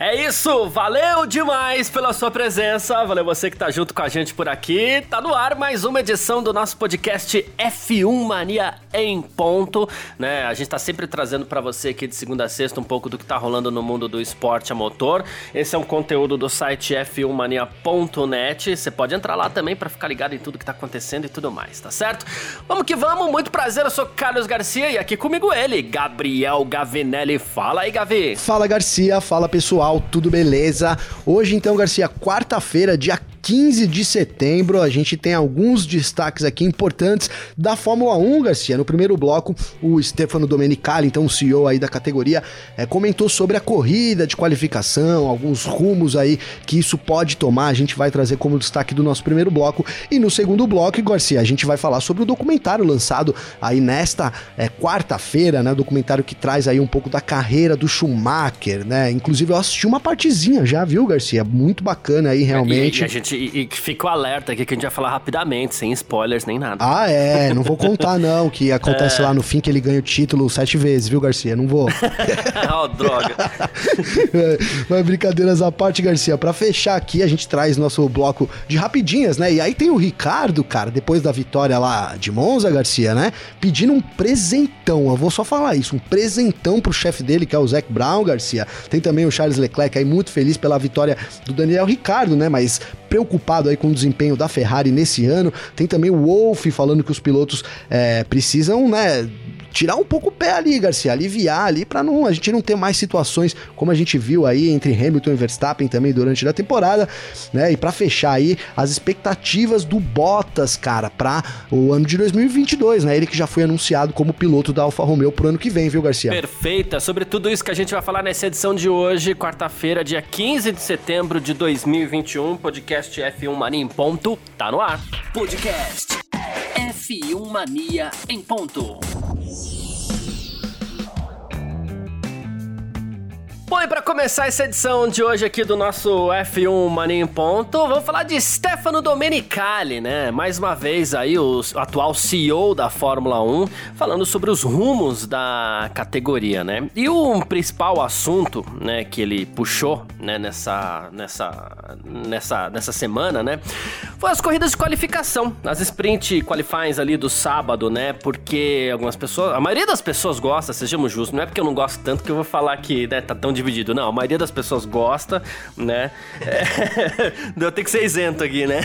É isso, valeu demais pela sua presença, valeu você que tá junto com a gente por aqui. Tá no ar mais uma edição do nosso podcast F1 Mania em ponto, né? A gente tá sempre trazendo para você aqui de segunda a sexta um pouco do que tá rolando no mundo do esporte a motor. Esse é um conteúdo do site f1mania.net. Você pode entrar lá também para ficar ligado em tudo que tá acontecendo e tudo mais, tá certo? Vamos que vamos, muito prazer, eu sou Carlos Garcia e aqui comigo ele, Gabriel Gavinelli. Fala aí, Gavi. Fala Garcia, fala pessoal pessoal, tudo beleza? Hoje então, Garcia, quarta-feira, dia 15 de setembro, a gente tem alguns destaques aqui importantes da Fórmula 1, Garcia. No primeiro bloco, o Stefano Domenicali, então o CEO aí da categoria, é, comentou sobre a corrida de qualificação, alguns rumos aí que isso pode tomar. A gente vai trazer como destaque do nosso primeiro bloco. E no segundo bloco, Garcia, a gente vai falar sobre o documentário lançado aí nesta é, quarta-feira, né? O documentário que traz aí um pouco da carreira do Schumacher, né? Inclusive eu assisti uma partezinha já, viu, Garcia? Muito bacana aí, realmente. E, e a gente e, e fica o alerta aqui que a gente vai faar rapidamente, sem spoilers nem nada. Ah, é. Não vou contar, não, que acontece é. lá no fim que ele ganha o título sete vezes, viu, Garcia? Não vou. oh, droga. Mas brincadeiras à parte, Garcia. Para fechar aqui, a gente traz nosso bloco de rapidinhas, né? E aí tem o Ricardo, cara, depois da vitória lá de Monza, Garcia, né? Pedindo um presentão. Eu vou só falar isso, um presentão pro chefe dele, que é o Zac Brown, Garcia. Tem também o Charles Leclerc aí muito feliz pela vitória do Daniel Ricardo, né? Mas preocupado aí com o desempenho da Ferrari nesse ano. Tem também o Wolff falando que os pilotos é, precisam, né? Tirar um pouco o pé ali, Garcia, aliviar ali para não a gente não ter mais situações como a gente viu aí entre Hamilton e Verstappen também durante a temporada, né? E para fechar aí as expectativas do Bottas, cara, para o ano de 2022, né? Ele que já foi anunciado como piloto da Alfa Romeo pro ano que vem, viu, Garcia? Perfeita. Sobre tudo isso que a gente vai falar nessa edição de hoje, quarta-feira, dia 15 de setembro de 2021, podcast F1 Mania em ponto, tá no ar. Podcast F1 Mania em ponto. Bom, e para começar essa edição de hoje aqui do nosso F1 Mania em Ponto, vamos falar de Stefano Domenicali, né? Mais uma vez aí o atual CEO da Fórmula 1, falando sobre os rumos da categoria, né? E o principal assunto, né, que ele puxou, né, nessa nessa nessa nessa semana, né, foi as corridas de qualificação, as sprint qualifies ali do sábado, né? Porque algumas pessoas, a maioria das pessoas gosta, sejamos justos, não é porque eu não gosto tanto que eu vou falar que, né, tá tão dividido. Não, a maioria das pessoas gosta, né? É, eu tenho que ser isento aqui, né?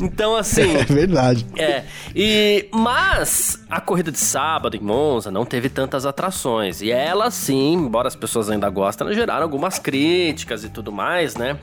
Então, assim. É verdade. É. E, mas a corrida de sábado em Monza não teve tantas atrações. E ela, sim, embora as pessoas ainda gostem, geraram algumas críticas e tudo mais, né?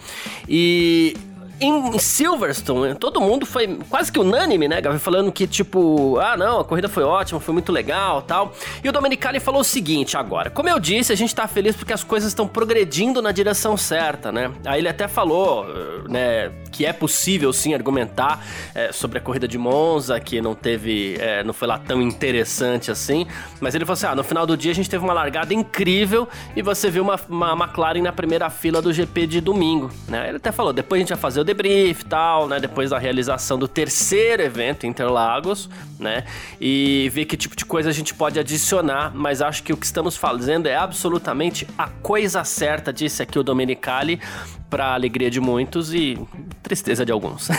E em Silverstone, todo mundo foi quase que unânime, né, Gavi? Falando que, tipo, ah, não, a corrida foi ótima, foi muito legal tal. E o Domenicali falou o seguinte agora: como eu disse, a gente tá feliz porque as coisas estão progredindo na direção certa, né? Aí ele até falou, né, que é possível sim argumentar é, sobre a corrida de Monza, que não teve, é, não foi lá tão interessante assim. Mas ele falou assim: ah, no final do dia a gente teve uma largada incrível e você viu uma, uma McLaren na primeira fila do GP de domingo, né? Ele até falou: depois a gente vai fazer o debrief e tal, né? Depois da realização do terceiro evento Interlagos, né? E ver que tipo de coisa a gente pode adicionar, mas acho que o que estamos fazendo é absolutamente a coisa certa, disse aqui o Domenicali, para alegria de muitos e tristeza de alguns.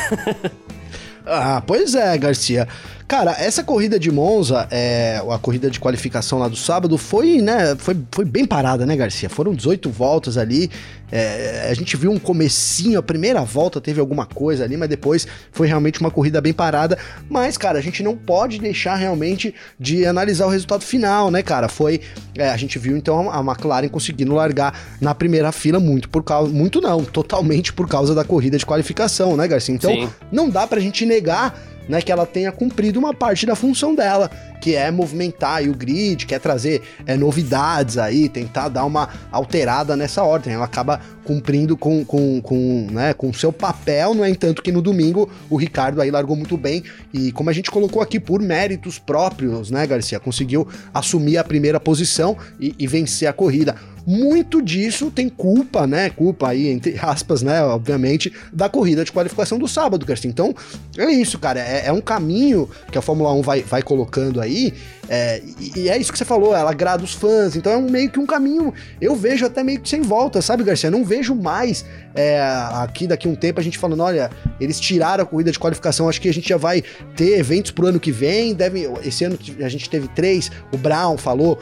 ah, pois é, Garcia. Cara, essa corrida de Monza, é, a corrida de qualificação lá do sábado, foi, né, foi, foi bem parada, né, Garcia? Foram 18 voltas ali. É, a gente viu um comecinho, a primeira volta teve alguma coisa ali, mas depois foi realmente uma corrida bem parada. Mas, cara, a gente não pode deixar realmente de analisar o resultado final, né, cara? Foi. É, a gente viu então a McLaren conseguindo largar na primeira fila muito por causa. Muito não, totalmente por causa da corrida de qualificação, né, Garcia? Então, Sim. não dá pra gente negar né, que ela tenha cumprido uma parte da função dela, que é movimentar o grid, quer trazer é, novidades aí, tentar dar uma alterada nessa ordem. Ela acaba cumprindo com com, com, né, com seu papel, no entanto que no domingo o Ricardo aí largou muito bem e como a gente colocou aqui por méritos próprios, né, Garcia, conseguiu assumir a primeira posição e, e vencer a corrida. Muito disso tem culpa, né? Culpa aí, entre aspas, né? Obviamente, da corrida de qualificação do sábado, Garcia. Então, é isso, cara. É, é um caminho que a Fórmula 1 vai, vai colocando aí. É, e, e, é isso que você falou, ela agrada os fãs. Então é um, meio que um caminho. Eu vejo até meio que sem volta, sabe, Garcia? Não vejo mais é, aqui daqui um tempo a gente falando: olha, eles tiraram a corrida de qualificação. Acho que a gente já vai ter eventos pro ano que vem. Deve, esse ano a gente teve três. O Brown falou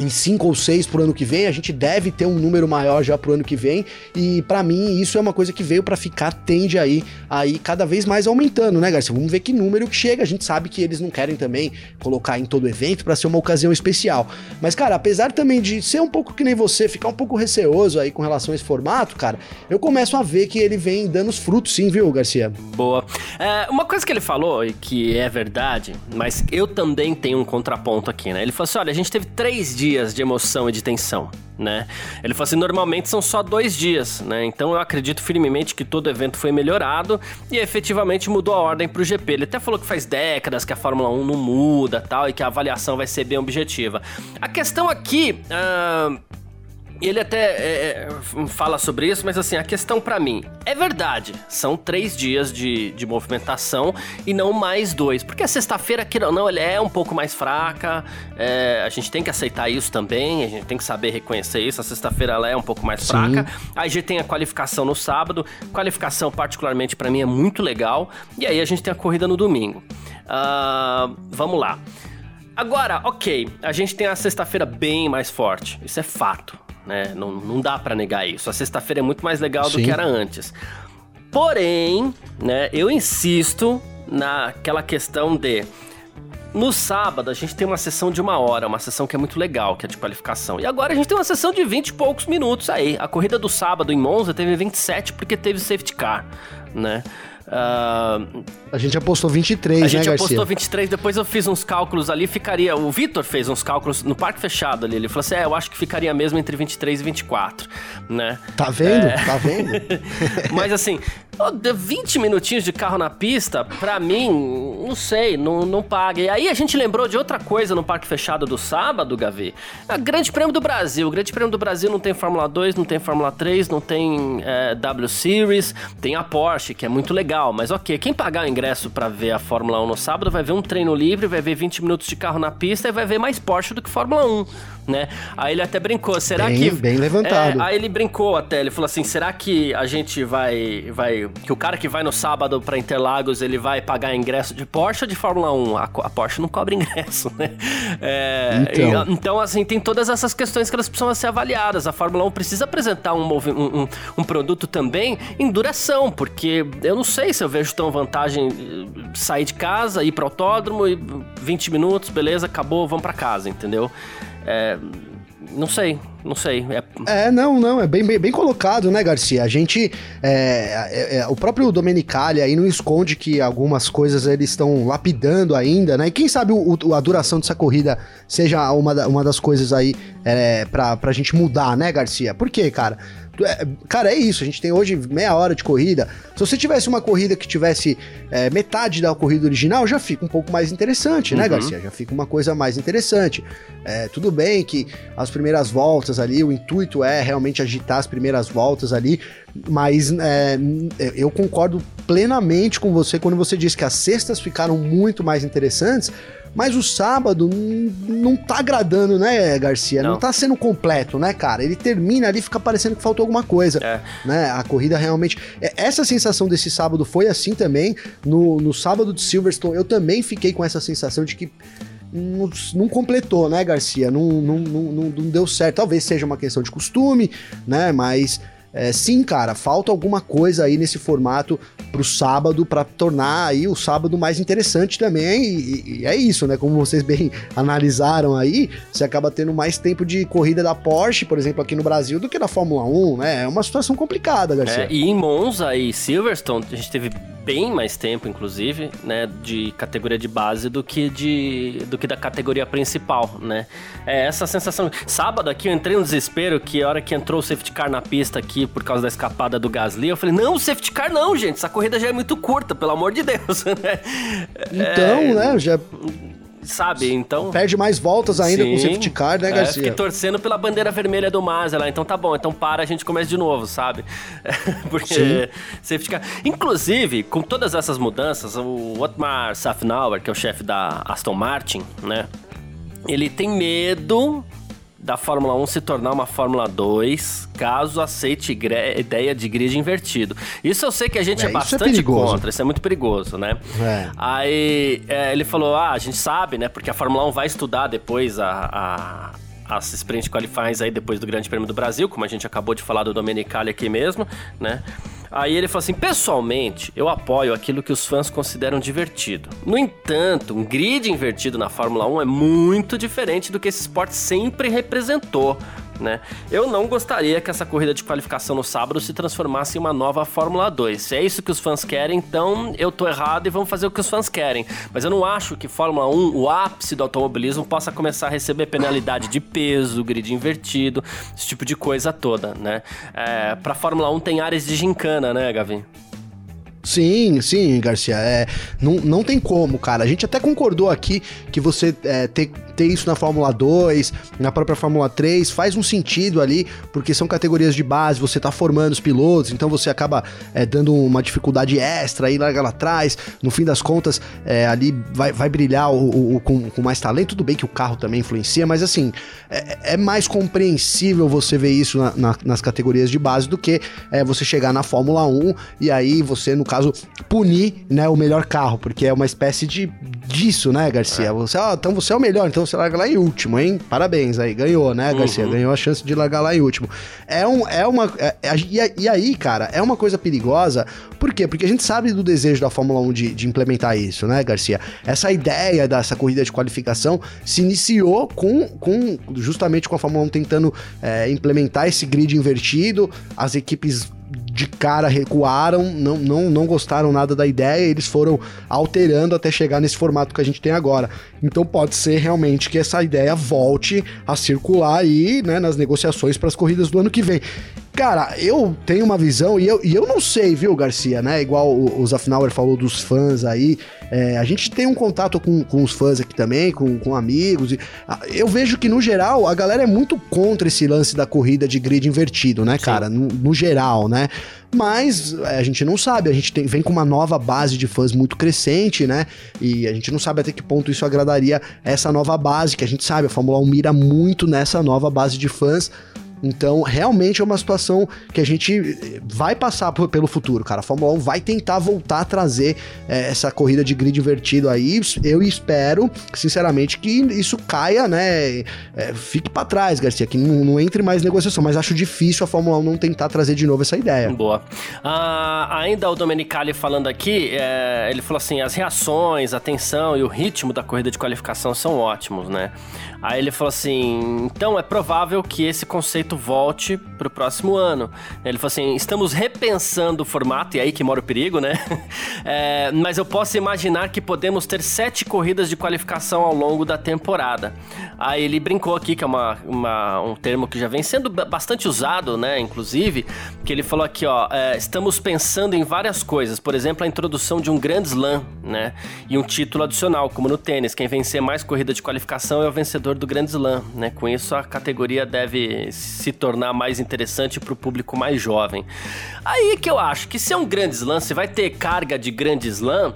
em cinco ou seis pro ano que vem, a gente deve ter um número maior já pro ano que vem, e para mim isso é uma coisa que veio para ficar, tende aí, aí cada vez mais aumentando, né, Garcia? Vamos ver que número que chega, a gente sabe que eles não querem também colocar em todo evento para ser uma ocasião especial. Mas, cara, apesar também de ser um pouco que nem você, ficar um pouco receoso aí com relação a esse formato, cara, eu começo a ver que ele vem dando os frutos sim, viu, Garcia? Boa. É, uma coisa que ele falou, e que é verdade, mas eu também tenho um contraponto aqui, né? Ele falou assim: olha, a gente teve três dias de emoção e de tensão. Né? Ele falou assim: normalmente são só dois dias, né? Então eu acredito firmemente que todo evento foi melhorado e efetivamente mudou a ordem para o GP. Ele até falou que faz décadas que a Fórmula 1 não muda tal e que a avaliação vai ser bem objetiva. A questão aqui. Uh ele até é, é, fala sobre isso, mas assim, a questão para mim é verdade. São três dias de, de movimentação e não mais dois. Porque a sexta-feira, que não, ela é um pouco mais fraca. É, a gente tem que aceitar isso também, a gente tem que saber reconhecer isso. A sexta-feira ela é um pouco mais Sim. fraca. Aí a gente tem a qualificação no sábado. Qualificação, particularmente, para mim, é muito legal. E aí a gente tem a corrida no domingo. Uh, vamos lá. Agora, ok, a gente tem a sexta-feira bem mais forte. Isso é fato né? Não, não dá para negar isso. A sexta-feira é muito mais legal Sim. do que era antes. Porém, né, eu insisto naquela questão de no sábado, a gente tem uma sessão de uma hora, uma sessão que é muito legal, que é de qualificação. E agora a gente tem uma sessão de 20 e poucos minutos aí. A corrida do sábado em Monza teve 27 porque teve safety car, né? Uh, a gente apostou 23, A gente né, apostou 23, depois eu fiz uns cálculos ali, ficaria... O Vitor fez uns cálculos no parque fechado ali, ele falou assim, é, eu acho que ficaria mesmo entre 23 e 24, né? Tá vendo? É... Tá vendo? Mas assim, 20 minutinhos de carro na pista, pra mim, não sei, não, não paga. E aí a gente lembrou de outra coisa no parque fechado do sábado, Gavi. A Grande Prêmio do Brasil. O Grande Prêmio do Brasil não tem Fórmula 2, não tem Fórmula 3, não tem é, W Series, tem a Porsche, que é muito legal. Mas ok, quem pagar o ingresso para ver a Fórmula 1 no sábado vai ver um treino livre, vai ver 20 minutos de carro na pista e vai ver mais Porsche do que Fórmula 1 né? Aí ele até brincou, será bem, que... Bem levantado. É, aí ele brincou até, ele falou assim, será que a gente vai... vai que o cara que vai no sábado para Interlagos, ele vai pagar ingresso de Porsche ou de Fórmula 1? A, a Porsche não cobra ingresso, né? É, então. E, então, assim, tem todas essas questões que elas precisam ser avaliadas. A Fórmula 1 precisa apresentar um, um, um, um produto também em duração, porque eu não sei se eu vejo tão vantagem eh, sair de casa, ir para autódromo e 20 minutos, beleza, acabou, vamos para casa, entendeu? É, não sei, não sei. É... é, não, não, é bem, bem, bem, colocado, né, Garcia? A gente. É, é, é, o próprio Domenicali aí não esconde que algumas coisas eles estão lapidando ainda, né? E quem sabe o, o, a duração dessa corrida seja uma, uma das coisas aí é, pra, pra gente mudar, né, Garcia? Por quê, cara? É, cara, é isso. A gente tem hoje meia hora de corrida. Se você tivesse uma corrida que tivesse é, metade da corrida original, já fica um pouco mais interessante, né, uhum. Garcia? Já fica uma coisa mais interessante. É, tudo bem que as primeiras voltas ali, o intuito é realmente agitar as primeiras voltas ali, mas é, eu concordo plenamente com você quando você diz que as sextas ficaram muito mais interessantes mas o sábado não tá agradando, né, Garcia? Não. não tá sendo completo, né, cara? Ele termina ali, fica parecendo que faltou alguma coisa. É. Né? A corrida realmente. É, essa sensação desse sábado foi assim também. No, no sábado de Silverstone, eu também fiquei com essa sensação de que não, não, completou, né, Garcia? Não, não, não, não, deu certo. Talvez seja uma questão de costume, né? Mas é, sim, cara, falta alguma coisa aí nesse formato pro sábado para tornar aí o sábado mais interessante também. E, e, é isso, né? Como vocês bem analisaram aí, você acaba tendo mais tempo de corrida da Porsche, por exemplo, aqui no Brasil, do que da Fórmula 1, né? É uma situação complicada, Garcia. É, e em Monza e Silverstone, a gente teve bem mais tempo, inclusive, né, de categoria de base do que de do que da categoria principal, né? É essa sensação. Sábado aqui eu entrei no desespero que a hora que entrou o safety car na pista aqui por causa da escapada do Gasly, eu falei: "Não, safety car não, gente. Essa corrida já é muito curta, pelo amor de Deus", né? Então, é... né, já sabe? Então. Perde mais voltas ainda Sim, com o safety car, né, é, Garcia? Fiquei torcendo pela bandeira vermelha do Mazda lá. Então tá bom, então para, a gente começa de novo, sabe? Porque Sim. safety car. Inclusive, com todas essas mudanças, o Otmar Safnauer, que é o chefe da Aston Martin, né? Ele tem medo da Fórmula 1 se tornar uma Fórmula 2, caso aceite ideia de grid invertido. Isso eu sei que a gente é, é, é bastante é contra, isso é muito perigoso, né? É. Aí é, ele falou: ah, a gente sabe, né? Porque a Fórmula 1 vai estudar depois a, a as sprint qualifiers aí depois do Grande Prêmio do Brasil, como a gente acabou de falar do Domenicali aqui mesmo, né? Aí ele falou assim: pessoalmente, eu apoio aquilo que os fãs consideram divertido. No entanto, um grid invertido na Fórmula 1 é muito diferente do que esse esporte sempre representou né? Eu não gostaria que essa corrida de qualificação no sábado se transformasse em uma nova Fórmula 2. Se é isso que os fãs querem, então eu tô errado e vamos fazer o que os fãs querem. Mas eu não acho que Fórmula 1, o ápice do automobilismo, possa começar a receber penalidade de peso, grid invertido, esse tipo de coisa toda, né? É, pra Fórmula 1 tem áreas de gincana, né, Gavin? Sim, sim, Garcia. É, não, não tem como, cara. A gente até concordou aqui que você é, ter, ter isso na Fórmula 2, na própria Fórmula 3, faz um sentido ali, porque são categorias de base, você tá formando os pilotos, então você acaba é, dando uma dificuldade extra aí, larga lá atrás. No fim das contas, é, ali vai, vai brilhar o, o, o com, com, mais talento. Tudo bem que o carro também influencia, mas assim, é, é mais compreensível você ver isso na, na, nas categorias de base do que é, você chegar na Fórmula 1 e aí você, no caso, punir né, o melhor carro, porque é uma espécie de disso, né, Garcia? É. Você, ó, então você é o melhor, então você larga lá em último, hein? Parabéns aí, ganhou, né, Garcia? Uhum. Ganhou a chance de largar lá em último. É, um, é uma. É, é, e, aí, cara, é uma coisa perigosa. Por quê? Porque a gente sabe do desejo da Fórmula 1 de, de implementar isso, né, Garcia? Essa ideia dessa corrida de qualificação se iniciou com, com justamente com a Fórmula 1 tentando é, implementar esse grid invertido, as equipes de cara recuaram, não, não, não gostaram nada da ideia, eles foram alterando até chegar nesse formato que a gente tem agora. Então pode ser realmente que essa ideia volte a circular aí, né, nas negociações para as corridas do ano que vem. Cara, eu tenho uma visão, e eu, e eu não sei, viu, Garcia, né? Igual o, o Zafnauer falou dos fãs aí. É, a gente tem um contato com, com os fãs aqui também, com, com amigos. E, eu vejo que, no geral, a galera é muito contra esse lance da corrida de grid invertido, né, cara? No, no, geral, né? Mas é, a gente não sabe, a gente tem, vem com uma nova base de fãs muito crescente, né? E a gente não sabe até que ponto isso agradaria essa nova base, que a gente sabe, a Fórmula 1 mira muito nessa nova base de fãs. Então, realmente é uma situação que a gente vai passar pelo futuro, cara. A Fórmula 1 vai tentar voltar a trazer é, essa corrida de grid invertido aí. Eu espero, sinceramente, que isso caia, né? É, fique para trás, Garcia, que não, não, entre mais negociação. Mas acho difícil a Fórmula 1 não tentar trazer de novo essa ideia. Boa. Ah, ainda o Domenicali falando aqui, é, ele falou assim: as reações, a tensão e o ritmo da corrida de qualificação são ótimos, né? Aí ele falou assim: então é provável que esse conceito volte pro próximo ano. Ele falou assim: estamos repensando o formato, e aí que mora o perigo, né? É, mas eu posso imaginar que podemos ter sete corridas de qualificação ao longo da temporada. Aí ele brincou aqui, que é uma, uma, um termo que já vem sendo bastante usado, né? Inclusive, que ele falou aqui, ó: é, estamos pensando em várias coisas, por exemplo, a introdução de um Grand Slam, né? E um título adicional, como no tênis. Quem vencer mais corrida de qualificação é o vencedor do Grand Slam, né? Com isso a categoria deve se tornar mais interessante para o público mais jovem. Aí que eu acho que se é um Grand Slam, se vai ter carga de Grand Slam,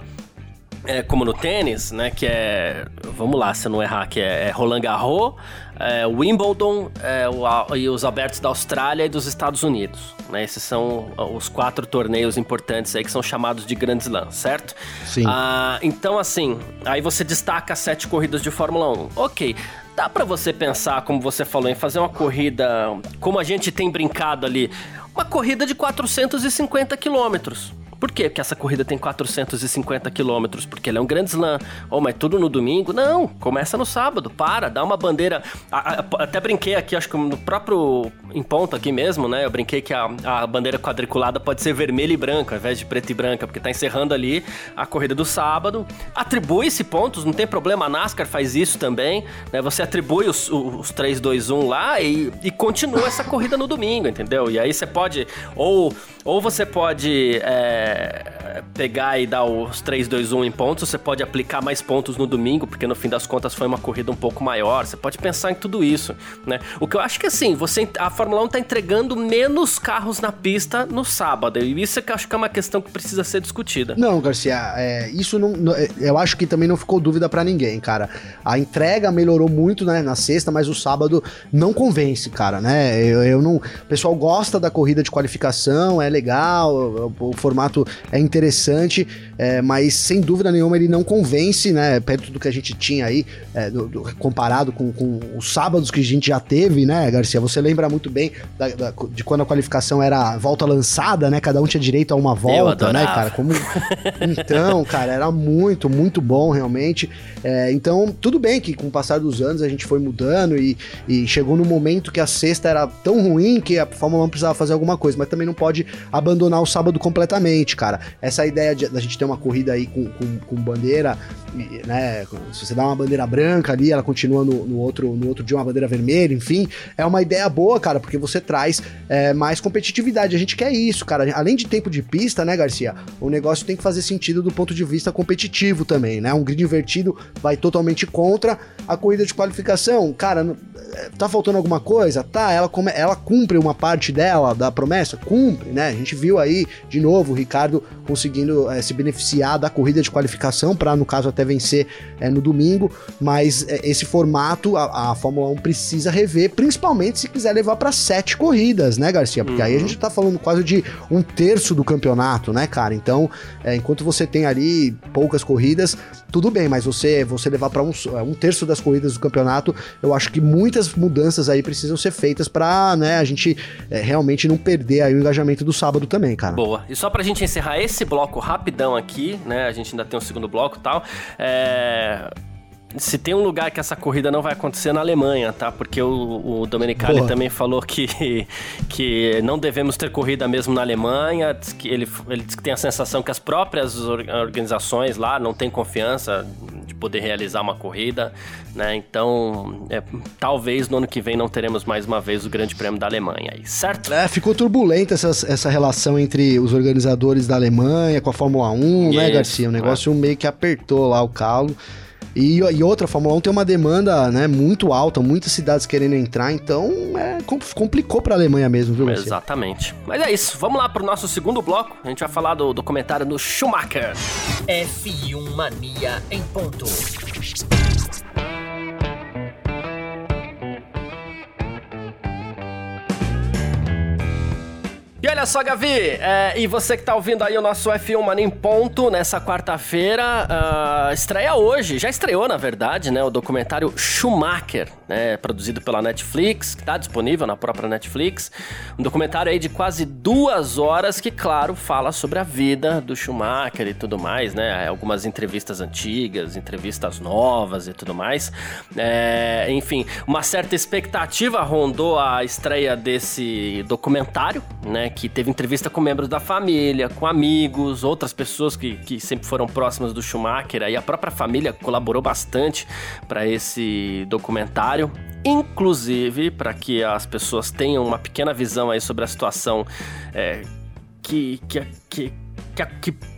é, como no tênis, né? Que é. Vamos lá, se eu não errar, que é, é Roland Garros, é, Wimbledon é, o, e os abertos da Austrália e dos Estados Unidos. Né? Esses são os quatro torneios importantes aí que são chamados de Grand Slam, certo? Sim. Ah, então, assim, aí você destaca sete corridas de Fórmula 1. Ok. Dá para você pensar, como você falou, em fazer uma corrida, como a gente tem brincado ali, uma corrida de 450 quilômetros Por quê? Porque essa corrida tem 450 quilômetros, porque ela é um grande slam. Oh, mas tudo no domingo? Não, começa no sábado, para, dá uma bandeira. até brinquei aqui, acho que no próprio em ponto aqui mesmo, né? Eu brinquei que a, a bandeira quadriculada pode ser vermelha e branca, ao invés de preta e branca, porque tá encerrando ali a corrida do sábado. Atribui-se pontos, não tem problema, a NASCAR faz isso também, né? Você atribui os, os 3, 2, 1 lá e, e continua essa corrida no domingo, entendeu? E aí você pode, ou, ou você pode é, Yeah. Pegar e dar os 3, 2, 1 em pontos, você pode aplicar mais pontos no domingo, porque no fim das contas foi uma corrida um pouco maior, você pode pensar em tudo isso, né? O que eu acho que assim, você, a Fórmula 1 tá entregando menos carros na pista no sábado, e isso é que eu acho que é uma questão que precisa ser discutida. Não, Garcia, é, isso não, não, é, eu acho que também não ficou dúvida para ninguém, cara. A entrega melhorou muito, né, na sexta, mas o sábado não convence, cara, né? Eu, eu não, o pessoal gosta da corrida de qualificação, é legal, o, o formato é interessante, interessante, é, mas sem dúvida nenhuma ele não convence, né? Perto do que a gente tinha aí, é, do, do, comparado com, com, os sábados que a gente já teve, né, Garcia? Você lembra muito bem da, da, de quando a qualificação era volta lançada, né? Cada um tinha direito a uma volta, né, cara? Como... Então, cara, era muito, muito bom realmente. É, então, tudo bem que com o passar dos anos a gente foi mudando e, e chegou no momento que a sexta era tão ruim que a Fórmula 1 precisava fazer alguma coisa, mas também não pode abandonar o sábado completamente, cara. Essa ideia da gente ter uma corrida aí com, com, com bandeira, né? Se você dá uma bandeira branca ali, ela continua no, no, outro, no outro dia uma bandeira vermelha, enfim, é uma ideia boa, cara, porque você traz é, mais competitividade. A gente quer isso, cara. Além de tempo de pista, né, Garcia? O negócio tem que fazer sentido do ponto de vista competitivo também, né? Um grid invertido vai totalmente contra a corrida de qualificação. Cara, tá faltando alguma coisa? Tá, ela, come, ela cumpre uma parte dela, da promessa? Cumpre, né? A gente viu aí, de novo, o Ricardo conseguindo é, se beneficiar da corrida de qualificação para, no caso, até vencer é, no domingo, mas é, esse formato a, a, Fórmula 1 precisa rever, principalmente se quiser levar para sete corridas, né, Garcia? Porque uhum. aí a uhum. gente tá falando quase de um terço do campeonato, né, cara? Então, enquanto você tem ali poucas corridas, tudo bem, mas você, você levar para um, um terço das corridas do campeonato, eu acho que muitas mudanças aí precisam ser feitas para né, a gente é, realmente não perder aí o engajamento do sábado também, cara. Boa. E só pra gente encerrar esse bloco rapidão aqui, né? A gente ainda tem um segundo bloco e tal. É se tem um lugar que essa corrida não vai acontecer na Alemanha, tá? Porque o, o Domenicali Boa. também falou que, que não devemos ter corrida mesmo na Alemanha. Ele, ele diz que tem a sensação que as próprias organizações lá não têm confiança de poder realizar uma corrida, né? Então, é, talvez no ano que vem não teremos mais uma vez o Grande Prêmio da Alemanha aí, certo? É, ficou turbulenta essa, essa relação entre os organizadores da Alemanha com a Fórmula 1, né, Garcia? O negócio é. meio que apertou lá o calo. E, e outra, a Fórmula 1 tem uma demanda né, muito alta, muitas cidades querendo entrar, então é, complicou para a Alemanha mesmo, viu, Garcia? Exatamente. Mas é isso, vamos lá para o nosso segundo bloco. A gente vai falar do documentário do Schumacher. F1 Mania em ponto. E olha só, Gavi, é, e você que tá ouvindo aí o nosso F1 Mano em Ponto nessa quarta-feira, uh, estreia hoje, já estreou na verdade, né, o documentário Schumacher, né, produzido pela Netflix, que tá disponível na própria Netflix, um documentário aí de quase duas horas que, claro, fala sobre a vida do Schumacher e tudo mais, né, algumas entrevistas antigas, entrevistas novas e tudo mais, é, enfim, uma certa expectativa rondou a estreia desse documentário, né, que teve entrevista com membros da família, com amigos, outras pessoas que, que sempre foram próximas do Schumacher. Aí a própria família colaborou bastante para esse documentário, inclusive para que as pessoas tenham uma pequena visão aí sobre a situação é, que, que, que, que, que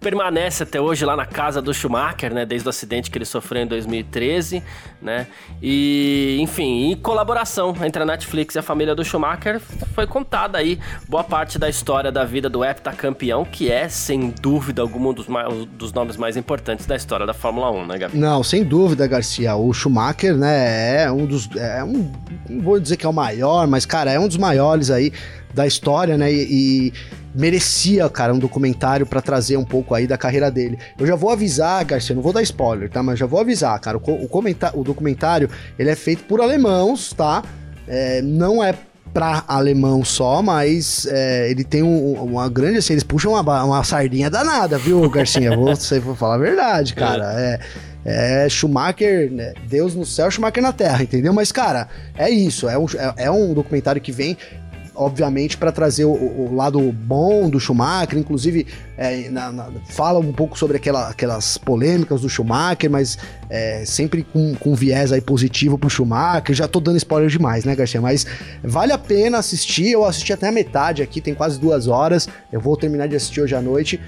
permanece até hoje lá na casa do Schumacher, né? Desde o acidente que ele sofreu em 2013, né? E, enfim, em colaboração entre a Netflix e a família do Schumacher, foi contada aí boa parte da história da vida do heptacampeão, que é, sem dúvida alguma, um dos, mais, dos nomes mais importantes da história da Fórmula 1, né, Gabi? Não, sem dúvida, Garcia. O Schumacher, né, é um dos... É um, não vou dizer que é o maior, mas, cara, é um dos maiores aí da história, né? E, e merecia, cara, um documentário para trazer um pouco aí da carreira dele. Eu já vou avisar, Garcia, não vou dar spoiler, tá? Mas já vou avisar, cara. O, o, o documentário, ele é feito por alemãos, tá? É, não é pra alemão só, mas é, ele tem um, uma grande, assim, eles puxam uma, uma sardinha danada, viu, Garcinha? vou, vou falar a verdade, cara. É. é Schumacher, né? Deus no céu, Schumacher na terra, entendeu? Mas, cara, é isso. É um, é, é um documentário que vem obviamente, para trazer o, o, lado bom do Schumacher, inclusive é, na, na, fala um pouco sobre aquela, aquelas polêmicas do Schumacher, mas é, sempre com, com viés aí positivo pro Schumacher. Já tô dando spoiler demais, né, Garcia? Mas vale a pena assistir. Eu assisti até a metade aqui, tem quase duas horas. Eu vou terminar de assistir hoje à noite.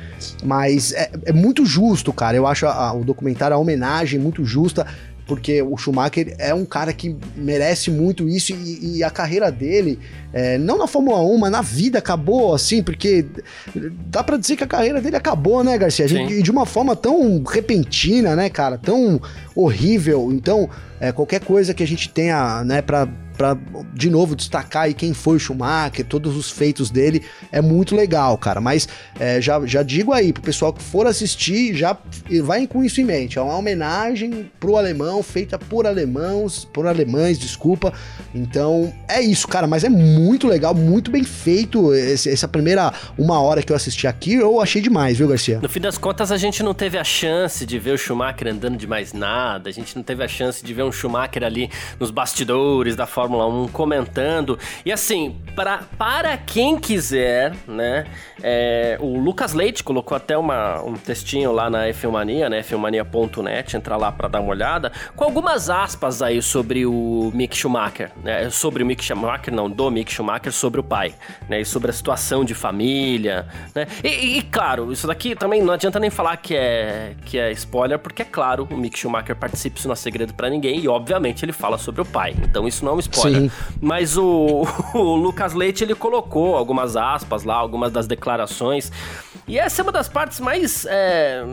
Mas é, é muito justo, cara. Eu acho a, a, o documentário, a homenagem muito justa porque o Schumacher é um cara que merece muito isso e, e a carreira dele, é, não na Fórmula 1, mas na vida acabou assim, porque dá para dizer que a carreira dele acabou, né, Garcia? Gente, e de uma forma tão repentina, né, cara? Tão horrível. Então, é, qualquer coisa que a gente tenha, né, para para de novo destacar aí quem foi o Schumacher, todos os feitos dele, é muito legal, cara. Mas é, já, já digo aí pro pessoal que for assistir, já vai com isso em mente. É uma homenagem pro alemão, feita por alemãos, por alemães, desculpa. Então é isso, cara. Mas é muito legal, muito bem feito. Esse, essa primeira uma hora que eu assisti aqui, eu achei demais, viu, Garcia? No fim das contas, a gente não teve a chance de ver o Schumacher andando de mais nada. A gente não teve a chance de ver um Schumacher ali nos bastidores da Fórmula Fórmula 1 comentando. E assim, pra, para quem quiser, né? É, o Lucas Leite colocou até uma, um textinho lá na Filmania, né? Filmania.net, entra lá para dar uma olhada, com algumas aspas aí sobre o Mick Schumacher, né? Sobre o Mick Schumacher, não, do Mick Schumacher, sobre o pai, né? E sobre a situação de família, né? E, e, e claro, isso daqui também não adianta nem falar que é, que é spoiler, porque é claro, o Mick Schumacher participa, isso não é segredo para ninguém, e obviamente ele fala sobre o pai. Então isso não é um spoiler Sim. Mas o, o Lucas Leite, ele colocou algumas aspas lá, algumas das declarações. E essa é uma das partes mais. É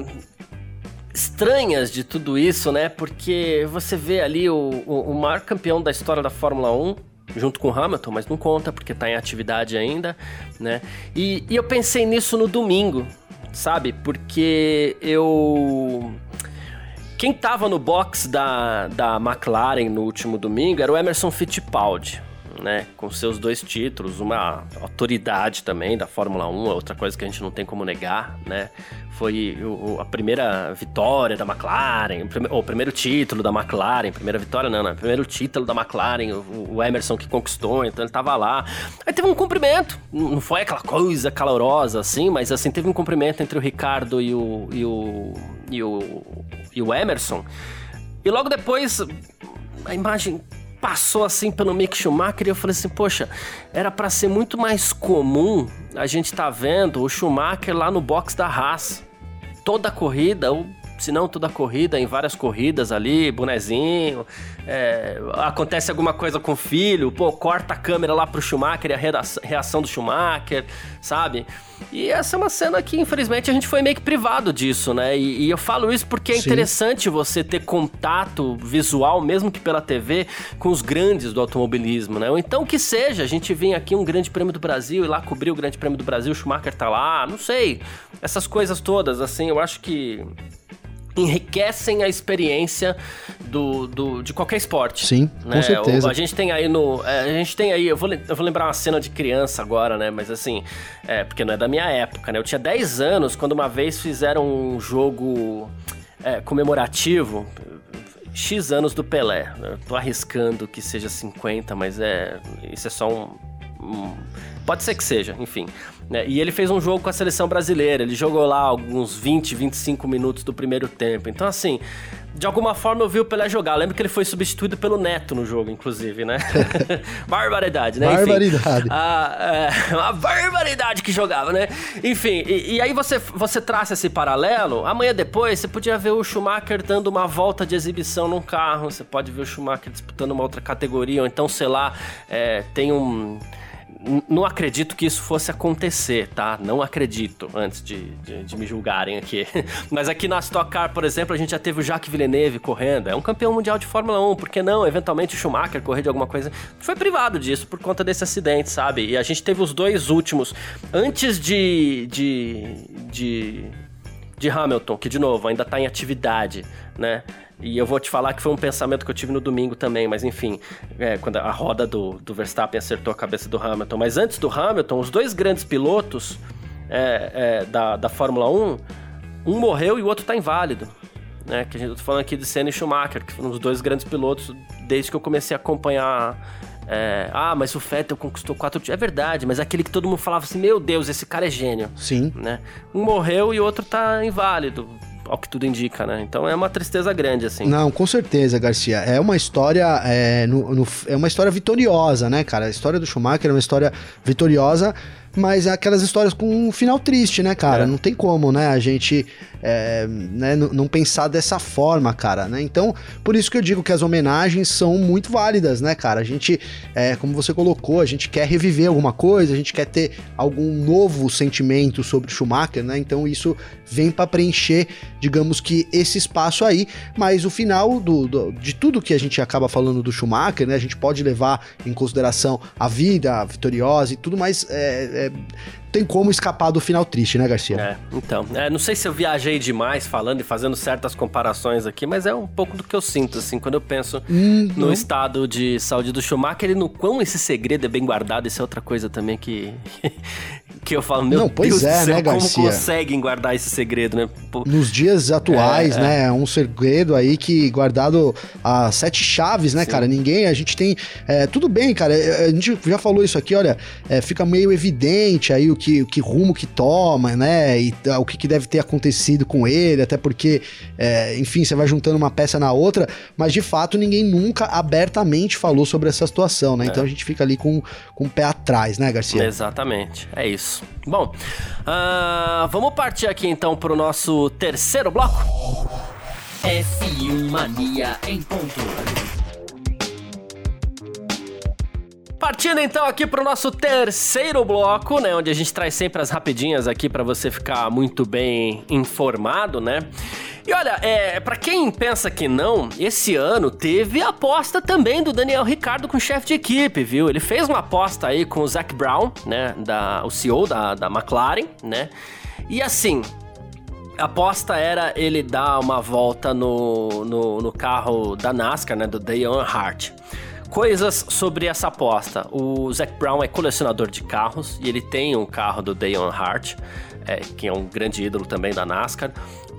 estranhas de tudo isso, né? Porque você vê ali o, o, o, maior campeão da história da Fórmula 1, junto com o Hamilton, mas não conta porque tá em atividade ainda, né? E, e eu pensei nisso no domingo, sabe? Porque eu quem tava no box da, da McLaren no último domingo era o Emerson Fittipaldi né? Com seus dois títulos, uma autoridade também da Fórmula 1, outra coisa que a gente não tem como negar, né? Foi o, a primeira vitória da McLaren, o, primeiro título da McLaren, primeira vitória não, não, primeiro título da McLaren, o, o Emerson que conquistou, então ele tava lá. Aí teve um cumprimento, não foi aquela coisa calorosa assim, mas assim, teve um cumprimento entre o Ricardo e o, e o, e o, e o Emerson. E logo depois, a imagem passou assim pelo Mick Schumacher e eu falei assim, poxa, era para ser muito mais comum a gente tá vendo o Schumacher lá no box da Haas. Toda a corrida, se não toda a corrida, em várias corridas ali, bonezinho, é, acontece alguma coisa com o filho, pô, corta a câmera lá pro Schumacher e a reação do Schumacher, sabe? E essa é uma cena que, infelizmente, a gente foi meio que privado disso, né? E, e eu falo isso porque é Sim. interessante você ter contato visual, mesmo que pela TV, com os grandes do automobilismo, né? Ou então que seja, a gente vem aqui um grande prêmio do Brasil e lá cobrir o grande prêmio do Brasil, o Schumacher tá lá, não sei. Essas coisas todas, assim, eu acho que enriquecem a experiência do, do, de qualquer esporte. Sim, né? com certeza. O, a gente tem aí no. É, a gente tem aí, eu vou, eu vou lembrar uma cena de criança agora, né? Mas assim, é, porque não é da minha época, né? Eu tinha 10 anos quando uma vez fizeram um jogo é, comemorativo. X anos do Pelé. Eu tô arriscando que seja 50, mas é. Isso é só um, um pode ser que seja, enfim. Né? E ele fez um jogo com a seleção brasileira. Ele jogou lá alguns 20, 25 minutos do primeiro tempo. Então, assim, de alguma forma eu vi o Pelé jogar. Eu lembro que ele foi substituído pelo Neto no jogo, inclusive, né? barbaridade, né? Barbaridade. Enfim, a, é, uma barbaridade que jogava, né? Enfim, e, e, aí você, você traça esse paralelo. Amanhã depois você podia ver o Schumacher dando uma volta de exibição num carro. Você pode ver o Schumacher disputando uma outra categoria. Ou então, sei lá, é, tem um não acredito que isso fosse acontecer, tá? Não acredito, antes de, de, de, me julgarem aqui. Mas aqui na Stock Car, por exemplo, a gente já teve o Jacques Villeneuve correndo. É um campeão mundial de Fórmula 1, por que não? Eventualmente o Schumacher correr de alguma coisa. Foi privado disso por conta desse acidente, sabe? E a gente teve os dois últimos antes de. de. de, de Hamilton, que de novo ainda tá em atividade, né? E eu vou te falar que foi um pensamento que eu tive no domingo também, mas enfim, é, quando a roda do, do Verstappen acertou a cabeça do Hamilton. Mas antes do Hamilton, os dois grandes pilotos é, é, da, da Fórmula 1, um morreu e o outro tá inválido. Né, que a gente tá falando aqui de Senna e Schumacher, que foram os dois grandes pilotos desde que eu comecei a acompanhar é, ah, mas o Vettel conquistou quatro É verdade, mas é aquele que todo mundo falava assim: Meu Deus, esse cara é gênio. Sim. Né? Um morreu e o outro tá inválido ao que tudo indica, né? Então é uma tristeza grande, assim. Não, com certeza, Garcia. É uma história, é, no, no, é uma história vitoriosa, né, cara? A história do Schumacher é uma história vitoriosa, mas é aquelas histórias com um final triste, né, cara? É. Não tem como, né, a gente é, né, não pensar dessa forma, cara, né? Então, por isso que eu digo que as homenagens são muito válidas, né, cara? A gente, é, como você colocou, a gente quer reviver alguma coisa, a gente quer ter algum novo sentimento sobre Schumacher, né? Então isso vem para preencher, digamos que esse espaço aí, mas o final do, do, de tudo que a gente acaba falando do Schumacher, né? A gente pode levar em consideração a vida vitoriosa e tudo mais, é, é tem como escapar do final triste, né, Garcia? É, então. É, não sei se eu viajei demais falando e fazendo certas comparações aqui, mas é um pouco do que eu sinto, assim, quando eu penso hum, no estado de saúde do Schumacher e no quão esse segredo é bem guardado. Isso é outra coisa também que. que eu falo, meu não, pois Deus é, do céu, né, como Garcia? conseguem guardar esse segredo, né? Pô, Nos dias atuais, é, né? É. Um segredo aí que guardado a sete chaves, né, Sim. cara? Ninguém, a gente tem. É, tudo bem, cara. É, a gente já falou isso aqui, olha, é, fica meio evidente aí o que, o que rumo que toma, né? E o que, que deve ter acontecido com ele, até porque, é, enfim, você vai juntando uma peça na outra, mas de fato ninguém nunca abertamente falou sobre essa situação, né? Então a gente fica ali com, com o pé atrás, né, Garcia? Exatamente, é isso. Bom, uh, vamos partir aqui então para o nosso terceiro bloco. F1 Mania em ponto. Partindo então aqui para o nosso terceiro bloco, né, onde a gente traz sempre as rapidinhas aqui para você ficar muito bem informado, né? E olha, é, para quem pensa que não, esse ano teve aposta também do Daniel Ricardo com o chefe de equipe, viu? Ele fez uma aposta aí com o Zac Brown, né, da, o CEO da, da McLaren, né? E assim, a aposta era ele dar uma volta no, no, no carro da NASCAR, né, do Dale Earnhardt. Coisas sobre essa aposta. O Zac Brown é colecionador de carros e ele tem um carro do Dale Earnhardt, é, que é um grande ídolo também da NASCAR.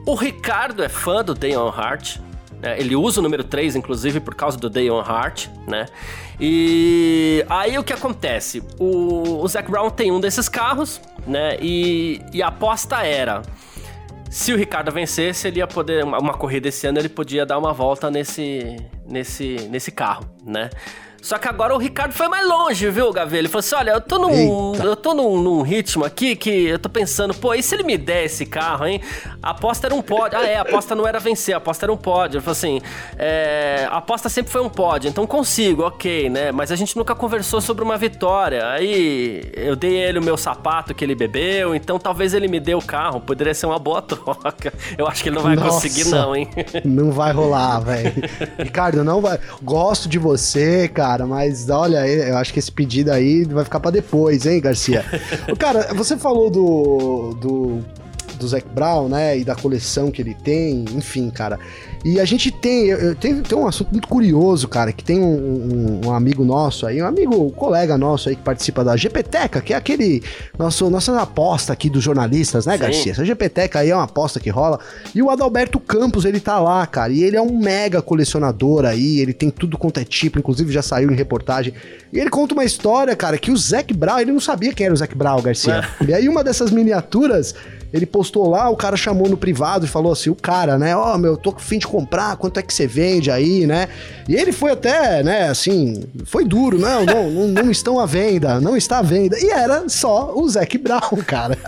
O Ricardo é fã do Dale Earnhardt, né? ele usa o número 3, inclusive, por causa do Dale Earnhardt, né? E aí o que acontece? O, o Zac Brown tem um desses carros, né? E, e a aposta era... Se o Ricardo vencesse, ele ia poder. Uma, uma corrida esse ano, ele podia dar uma volta nesse, nesse, nesse carro, né? Só que agora o Ricardo foi mais longe, viu, Gavi? Ele falou assim: olha, eu tô num. Eu tô num, num, ritmo aqui que eu tô pensando, pô, e se ele me der esse carro, hein? A aposta era um pódio. Ah, é, a aposta não era vencer, a aposta era um pódio. Ele falou assim: é, a aposta sempre foi um pódio, então consigo, ok, né? Mas a gente nunca conversou sobre uma vitória. Aí eu dei ele o meu sapato que ele bebeu, então talvez ele me dê o carro. Poderia ser uma boa troca. Eu acho que ele não vai Nossa, conseguir, não, hein? Não vai rolar, velho. Ricardo, não vai. Gosto de você, cara cara, mas olha, eu acho que esse pedido aí vai ficar para depois, hein, Garcia? cara, você falou do, do, do Zac Brown, né, e da coleção que ele tem, enfim, cara. E a gente tem, tem, tem um assunto muito curioso, cara, que tem um, um, um, amigo nosso aí, um amigo, um colega nosso aí que participa da GPTeca, que é aquele nosso, nossa aposta aqui dos jornalistas, né, Sim. Garcia? Essa GPTeca aí é uma aposta que rola. E o Adalberto Campos, ele tá lá, cara, e ele é um mega colecionador aí, ele tem tudo quanto é tipo, inclusive já saiu em reportagem. E ele conta uma história, cara, que o Zac Brown, ele não sabia quem era o Zac Brown, Garcia. É. E aí uma dessas miniaturas ele postou lá, o cara chamou no privado e falou assim: o cara, né? Ó, oh, meu, tô com fim de comprar, quanto é que você vende aí, né? E ele foi até, né, assim, foi duro, não, não, não, não estão à venda, não está à venda. E era só o Zac Brown, cara.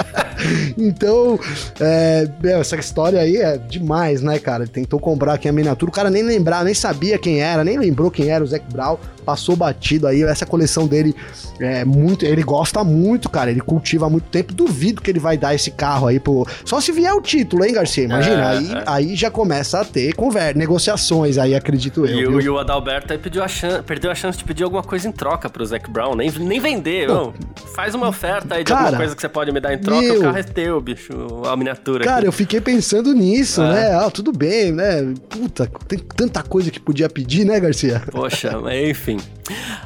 então, é, essa história aí é demais, né, cara? Ele tentou comprar aqui a miniatura, o cara nem lembrava, nem sabia quem era, nem lembrou quem era o Zac Brown, passou batido aí. Essa coleção dele é muito, ele gosta muito, cara, ele cultiva há muito tempo. Duvido que ele vai dar esse carro aí pro. Só se vier o título, hein, Garcia? Imagina, é, aí, é. aí já começa a ter ter conver negociações aí, acredito eu. E, viu? o, e o Adalberto aí pediu a chan- perdeu a chance de pedir alguma coisa em troca pro Zac Brown. Nem, nem vender, não. Faz uma oferta aí de Cara, alguma coisa que você pode me dar em troca. meu- O carro é teu, bicho. A miniatura. Cara, aqui. eu fiquei pensando nisso, É. né? Ah, tudo bem, né? Puta, tem tanta coisa que podia pedir, né, Garcia? Poxa, mas enfim.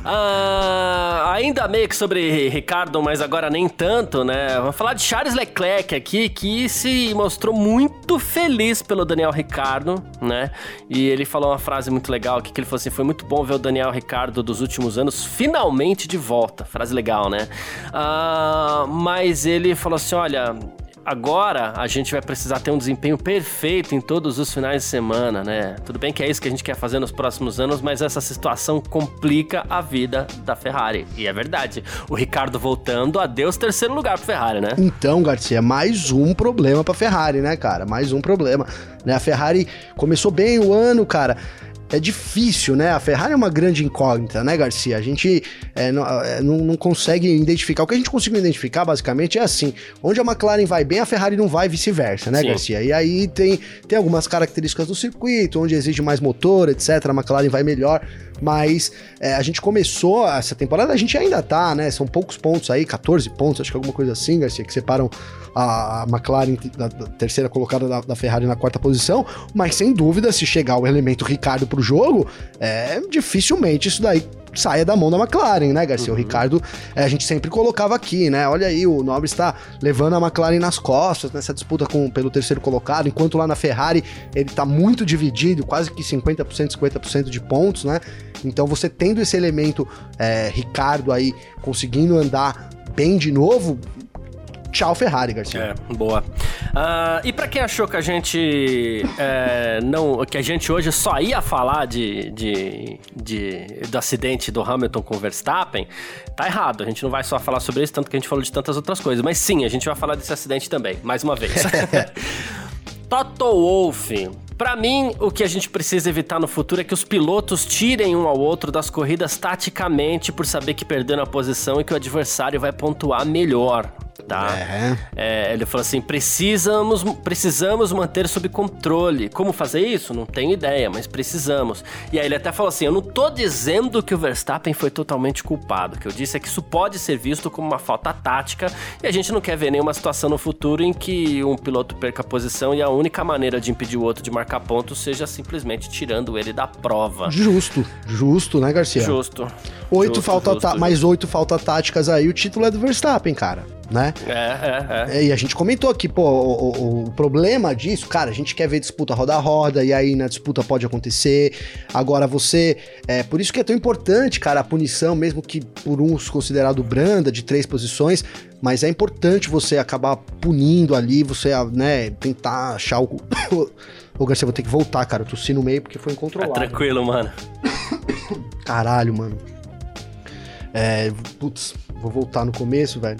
Ah, ainda meio que sobre Ricardo, mas agora nem tanto, né? Vamos falar de Charles Leclerc aqui, que se mostrou muito feliz pelo Daniel Ricardo, né? E ele falou uma frase muito legal aqui, que ele falou assim, foi muito bom ver o Daniel Ricardo dos últimos anos finalmente de volta. Frase legal, né? Ah, mas ele falou assim, olha... Agora a gente vai precisar ter um desempenho perfeito em todos os finais de semana, né? Tudo bem que é isso que a gente quer fazer nos próximos anos, mas essa situação complica a vida da Ferrari. E é verdade. O Ricardo voltando, adeus terceiro lugar pro Ferrari, né? Então, Garcia, mais um problema pra Ferrari, né, cara? Mais um problema. Né? A Ferrari começou bem o ano, cara. É difícil, né? A Ferrari é uma grande incógnita, né, Garcia? A gente é, não, é, não- não consegue identificar. O que a gente conseguiu identificar, basicamente, é assim: onde a McLaren vai bem, a Ferrari não vai, vice-versa, né, Sim. Garcia? E aí tem, tem algumas características do circuito, onde exige mais motor, etc. A McLaren vai melhor. Mas é, a gente começou essa temporada, a gente ainda tá, né? São poucos pontos aí, 14 pontos, acho que alguma coisa assim, Garcia, que separam a, McLaren da, da terceira colocada da, da Ferrari na quarta posição. Mas sem dúvida, se chegar o elemento Ricardo pro jogo, é dificilmente isso daí saia da mão da McLaren, né, Garcia? O Ricardo, é, a gente sempre colocava aqui, né? Olha aí, o Nobre está levando a McLaren nas costas nessa disputa com, pelo terceiro colocado, enquanto lá na Ferrari ele tá muito dividido, quase que 50%, 50% de pontos, né? Então você tendo esse elemento é, Ricardo aí conseguindo andar bem de novo, tchau Ferrari, Garcia. É, boa. Ah, e pra quem achou que a gente é, não, que a gente hoje só ia falar de, de, de- do acidente do Hamilton com o Verstappen, tá errado. A gente não vai só falar sobre isso, tanto que a gente falou de tantas outras coisas. Mas sim, a gente vai falar desse acidente também, mais uma vez. Toto Wolff. Pra mim, o que a gente precisa evitar no futuro é que os pilotos tirem um ao outro das corridas taticamente por saber que perderam a posição e que o adversário vai pontuar melhor, tá? É. É, ele falou assim: precisamos, precisamos manter sob controle. Como fazer isso? Não tenho ideia, mas precisamos. E aí ele até falou assim: eu não tô dizendo que o Verstappen foi totalmente culpado. O que eu disse é que isso pode ser visto como uma falta tática e a gente não quer ver nenhuma situação no futuro em que um piloto perca a posição e a única maneira de impedir o outro de marcar pontos seja simplesmente tirando ele da prova. Justo, justo, né, Garcia? Justo. Oito Justo, falta justo, tá- justo. mais oito falta táticas aí, o título é do Verstappen, cara, né? É, é, é. É, e a gente comentou aqui, pô, o, o- o problema disso, cara, a gente quer ver disputa roda a roda, e aí na disputa pode acontecer. Agora você. É, por isso que é tão importante, cara, a punição, mesmo que por uns considerado branda, de três posições, mas é importante você acabar punindo ali, você, né, tentar achar o. Ô, Garcia, vou ter que voltar, cara. Eu tossi no meio porque foi Tá incontrolável. tranquilo, mano. Caralho, mano. É. Putz, vou voltar no começo, velho.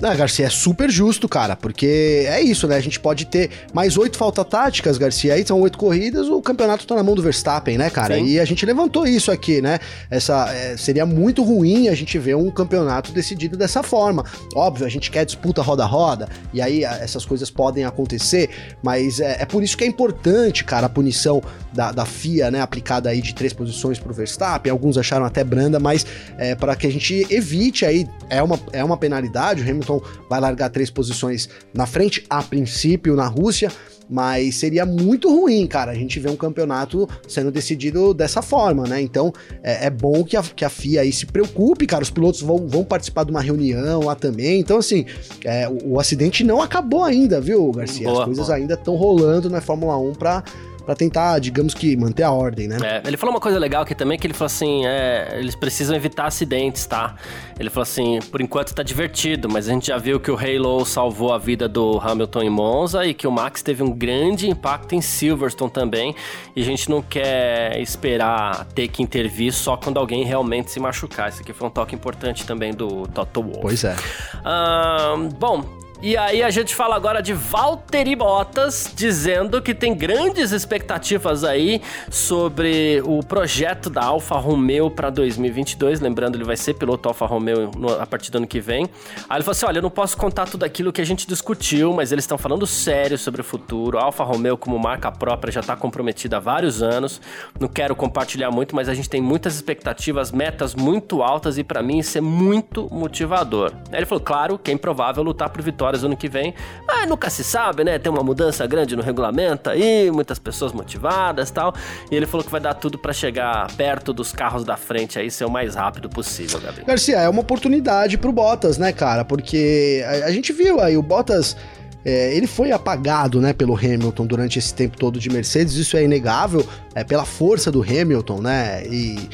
Ah, Garcia, é super justo, cara, porque é isso, né? A gente pode ter mais oito falta táticas, Garcia, aí são oito corridas, o campeonato tá na mão do Verstappen, né, cara? Sim. E a gente levantou isso aqui, né? Essa, é, seria muito ruim a gente ver um campeonato decidido dessa forma. Óbvio, a gente quer disputa roda a roda, e aí essas coisas podem acontecer, mas é, é por isso que é importante, cara, a punição da, da FIA, né, aplicada aí de três posições pro Verstappen, alguns acharam até branda, mas é, para que a gente evite aí, é uma, é uma penalidade, o Hamilton vai largar três posições na frente, a princípio, na Rússia, mas seria muito ruim, cara, a gente ver um campeonato sendo decidido dessa forma, né? Então é, é bom que a, que a FIA aí se preocupe, cara. Os pilotos vão, vão participar de uma reunião lá também. Então, assim, é, o, o acidente não acabou ainda, viu, Garcia? Boa, As coisas boa. ainda estão rolando na Fórmula 1 pra, pra tentar, digamos que, manter a ordem, né? É, ele falou uma coisa legal aqui também, que ele falou assim, é, eles precisam evitar acidentes, tá? Ele falou assim, por enquanto tá divertido, mas a gente já viu que o Halo salvou a vida do Hamilton em Monza e que o Max teve um grande impacto em Silverstone também, e a gente não quer esperar ter que intervir só quando alguém realmente se machucar. Isso aqui foi um toque importante também do Toto Wolff. Pois é. Ahn, bom, E aí a gente fala agora de Valtteri Bottas, dizendo que tem grandes expectativas aí sobre o projeto da Alfa Romeo para 2022. Lembrando, ele vai ser piloto Alfa Romeo a partir do ano que vem. Aí ele falou assim: olha, eu não posso contar tudo aquilo que a gente discutiu, mas eles estão falando sério sobre o futuro. A Alfa Romeo, como marca própria, já está comprometida há vários anos. Não quero compartilhar muito, mas a gente tem muitas expectativas, metas muito altas e para mim isso é muito motivador. Aí ele falou: claro, que é lutar por vitória vitórias ano que vem. Mas nunca se sabe, né? Tem uma mudança grande no regulamento aí, muitas pessoas motivadas tal. E ele falou que vai dar tudo para chegar perto dos carros da frente aí, ser o mais rápido possível, Gabriel. Garcia, é uma oportunidade pro Bottas, né, cara? Porque a, a gente viu aí, o Bottas. É, ele foi apagado né, pelo Hamilton durante esse tempo todo de Mercedes, isso é inegável, é pela força do Hamilton, né? E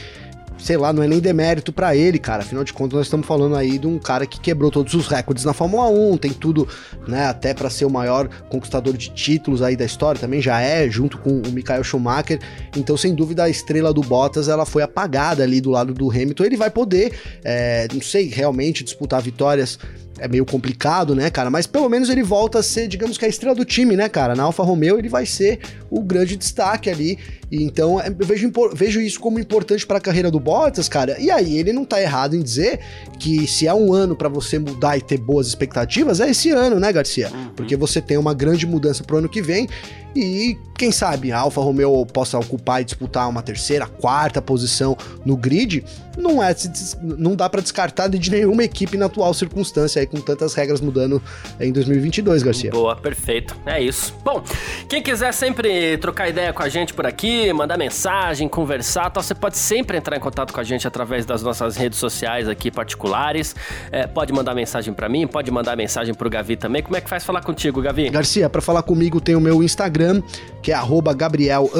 sei lá, não é nem demérito para ele, cara. Afinal de contas, nós estamos falando aí de um cara que quebrou todos os recordes na Fórmula 1, tem tudo, né, até para ser o maior conquistador de títulos aí da história, também já é, junto com o Michael Schumacher. Então, sem dúvida, a estrela do Bottas, ela foi apagada ali do lado do Hamilton. Ele vai poder, é, não sei, realmente disputar vitórias é meio complicado, né, cara? Mas pelo menos ele volta a ser, digamos que a estrela do time, né, cara? Na Alfa Romeo ele vai ser o grande destaque ali. E então é, eu vejo, vejo isso como importante para a carreira do Bottas, cara. E aí ele não tá errado em dizer que se é um ano para você mudar e ter boas expectativas, é esse ano, né, Garcia? Uhum. Porque você tem uma grande mudança pro ano que vem e quem sabe a Alfa Romeo possa ocupar e disputar uma terceira, quarta posição no grid, não é não dá para descartar de nenhuma equipe na atual circunstância aí com tantas regras mudando em 2022, Garcia. Boa, perfeito. É isso. Bom, quem quiser sempre trocar ideia com a gente por aqui, mandar mensagem, conversar, tal, você pode sempre entrar em contato com a gente através das nossas redes sociais aqui particulares. É, pode mandar mensagem para mim, pode mandar mensagem pro Gavi também. Como é que faz falar contigo, Gavi? Garcia, para falar comigo tem o meu Instagram, que é Gabriel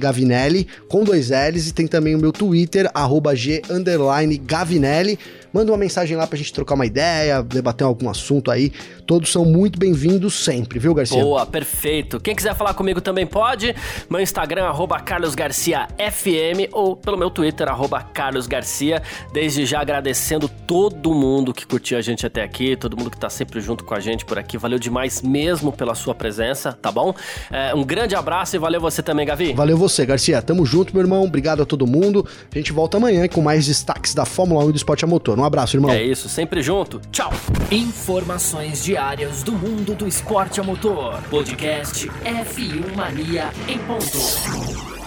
Gavinelli, com dois L's, e tem também o meu Twitter, G Gavinelli. Manda uma mensagem lá pra gente trocar uma ideia, debater algum assunto aí. Todos são muito bem-vindos sempre, viu, Garcia? Boa, perfeito. Quem quiser falar comigo também pode. Meu Instagram, arroba carlosgarciafm ou pelo meu Twitter, arroba carlosgarcia. Desde já agradecendo todo mundo que curtiu a gente até aqui, todo mundo que tá sempre junto com a gente por aqui. Valeu demais mesmo pela sua presença, tá bom? É, um grande abraço e valeu você também, Gavi. Valeu você, Garcia. Tamo junto, meu irmão. Obrigado a todo mundo. A gente volta amanhã com mais destaques da Fórmula 1 e do esporte a motor. Um abraço, irmão. É isso, sempre junto. Tchau. Informações diárias do mundo do esporte a motor. Podcast F1 Mania em ponto.